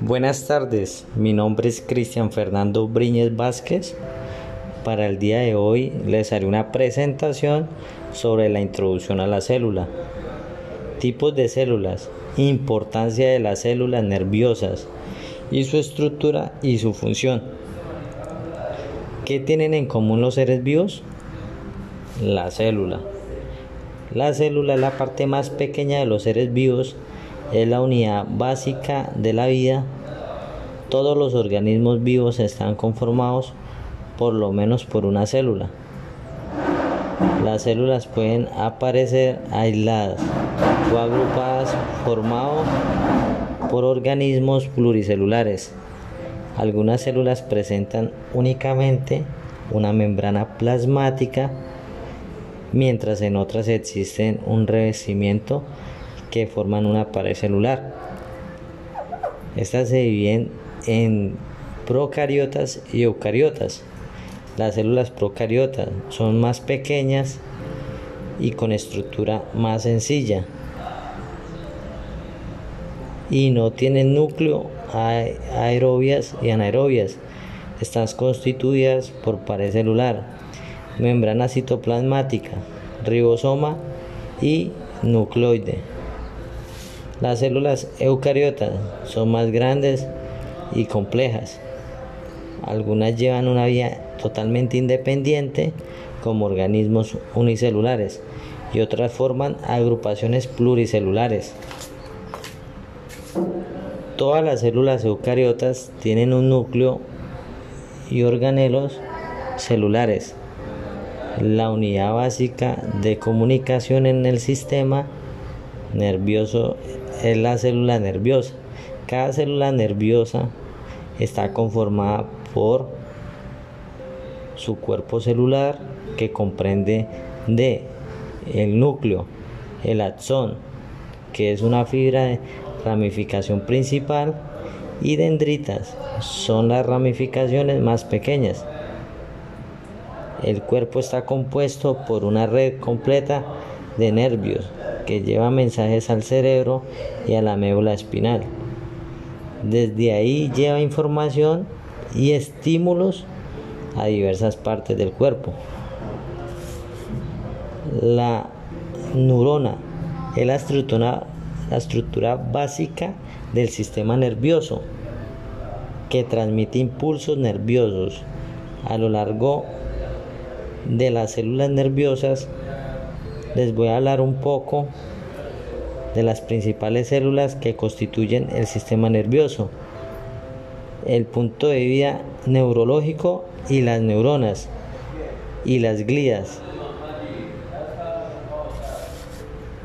Buenas tardes, mi nombre es Cristian Fernando Briñez Vázquez. Para el día de hoy les haré una presentación sobre la introducción a la célula. Tipos de células, importancia de las células nerviosas y su estructura y su función. ¿Qué tienen en común los seres vivos? La célula. La célula es la parte más pequeña de los seres vivos es la unidad básica de la vida. Todos los organismos vivos están conformados por lo menos por una célula. Las células pueden aparecer aisladas o agrupadas formadas por organismos pluricelulares. Algunas células presentan únicamente una membrana plasmática, mientras en otras existen un revestimiento que forman una pared celular. Estas se dividen en procariotas y eucariotas. Las células procariotas son más pequeñas y con estructura más sencilla y no tienen núcleo aerobias y anaerobias. Están constituidas por pared celular, membrana citoplasmática, ribosoma y nucleoide. Las células eucariotas son más grandes y complejas. Algunas llevan una vida totalmente independiente como organismos unicelulares y otras forman agrupaciones pluricelulares. Todas las células eucariotas tienen un núcleo y organelos celulares. La unidad básica de comunicación en el sistema nervioso es la célula nerviosa. Cada célula nerviosa está conformada por su cuerpo celular que comprende de el núcleo, el axón, que es una fibra de ramificación principal, y dendritas, son las ramificaciones más pequeñas. El cuerpo está compuesto por una red completa de nervios que lleva mensajes al cerebro y a la médula espinal. Desde ahí lleva información y estímulos a diversas partes del cuerpo. La neurona es la estructura, la estructura básica del sistema nervioso que transmite impulsos nerviosos a lo largo de las células nerviosas les voy a hablar un poco de las principales células que constituyen el sistema nervioso, el punto de vida neurológico y las neuronas y las glías.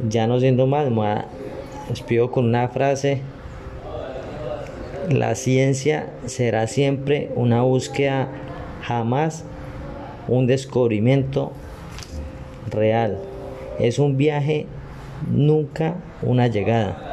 Ya no siendo más, les pido con una frase. La ciencia será siempre una búsqueda, jamás un descubrimiento real. Es un viaje, nunca una llegada.